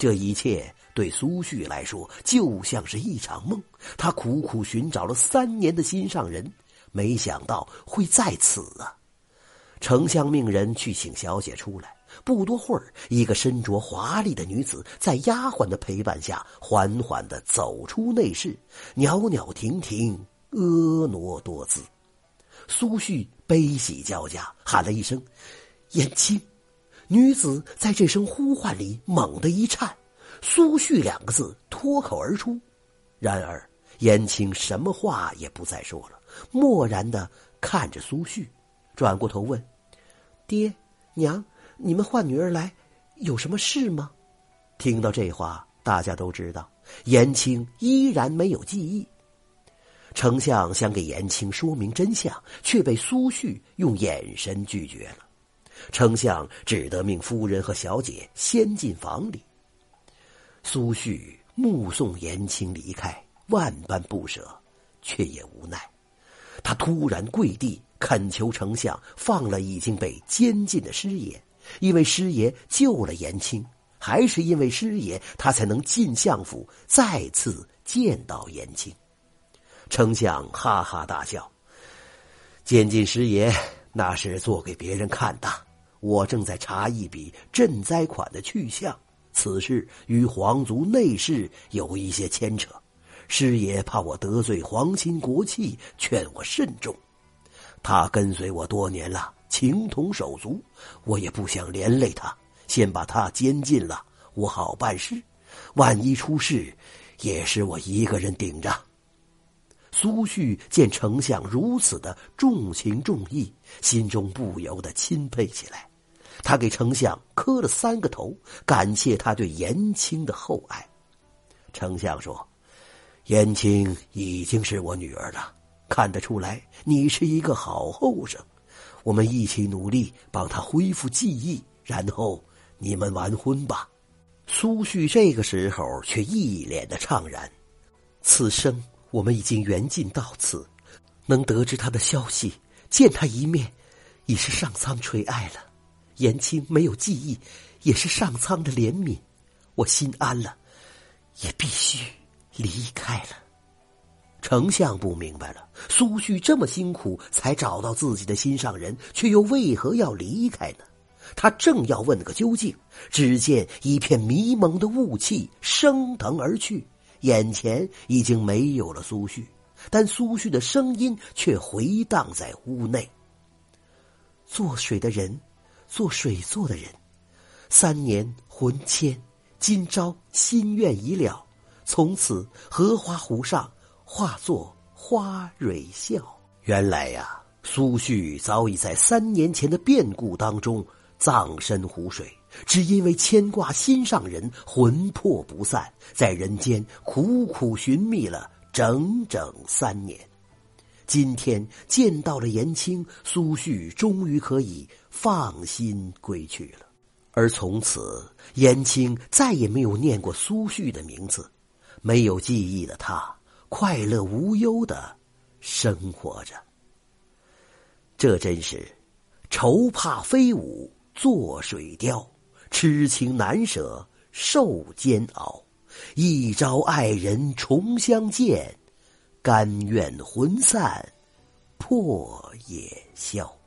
这一切对苏旭来说就像是一场梦。他苦苦寻找了三年的心上人，没想到会在此啊！丞相命人去请小姐出来。不多会儿，一个身着华丽的女子在丫鬟的陪伴下，缓缓的走出内室，袅袅婷婷，婀娜多姿。苏旭悲喜交加，喊了一声：“燕青。”女子在这声呼唤里猛地一颤，“苏旭”两个字脱口而出。然而，燕青什么话也不再说了，漠然的看着苏旭，转过头问：“爹娘，你们唤女儿来，有什么事吗？”听到这话，大家都知道，燕青依然没有记忆。丞相想给延青说明真相，却被苏旭用眼神拒绝了。丞相只得命夫人和小姐先进房里。苏旭目送延青离开，万般不舍，却也无奈。他突然跪地恳求丞相放了已经被监禁的师爷，因为师爷救了延青，还是因为师爷，他才能进相府再次见到延青。丞相哈哈大笑：“监禁师爷那是做给别人看的，我正在查一笔赈灾款的去向。此事与皇族内侍有一些牵扯，师爷怕我得罪皇亲国戚，劝我慎重。他跟随我多年了，情同手足，我也不想连累他，先把他监禁了，我好办事。万一出事，也是我一个人顶着。”苏旭见丞相如此的重情重义，心中不由得钦佩起来。他给丞相磕了三个头，感谢他对延青的厚爱。丞相说：“延青已经是我女儿了，看得出来你是一个好后生。我们一起努力帮她恢复记忆，然后你们完婚吧。”苏旭这个时候却一脸的怅然，此生。我们已经缘尽到此，能得知他的消息，见他一面，已是上苍垂爱了。延青没有记忆，也是上苍的怜悯。我心安了，也必须离开了。丞相不明白了，苏旭这么辛苦才找到自己的心上人，却又为何要离开呢？他正要问个究竟，只见一片迷蒙的雾气升腾而去。眼前已经没有了苏旭，但苏旭的声音却回荡在屋内。做水的人，做水做的人，三年魂牵，今朝心愿已了，从此荷花湖上化作花蕊笑。原来呀，苏旭早已在三年前的变故当中葬身湖水。只因为牵挂心上人，魂魄不散，在人间苦苦寻觅了整整三年。今天见到了延青，苏旭终于可以放心归去了。而从此，延青再也没有念过苏旭的名字，没有记忆的他，快乐无忧的生活着。这真是愁怕飞舞做水雕。痴情难舍受煎熬，一朝爱人重相见，甘愿魂散破也消。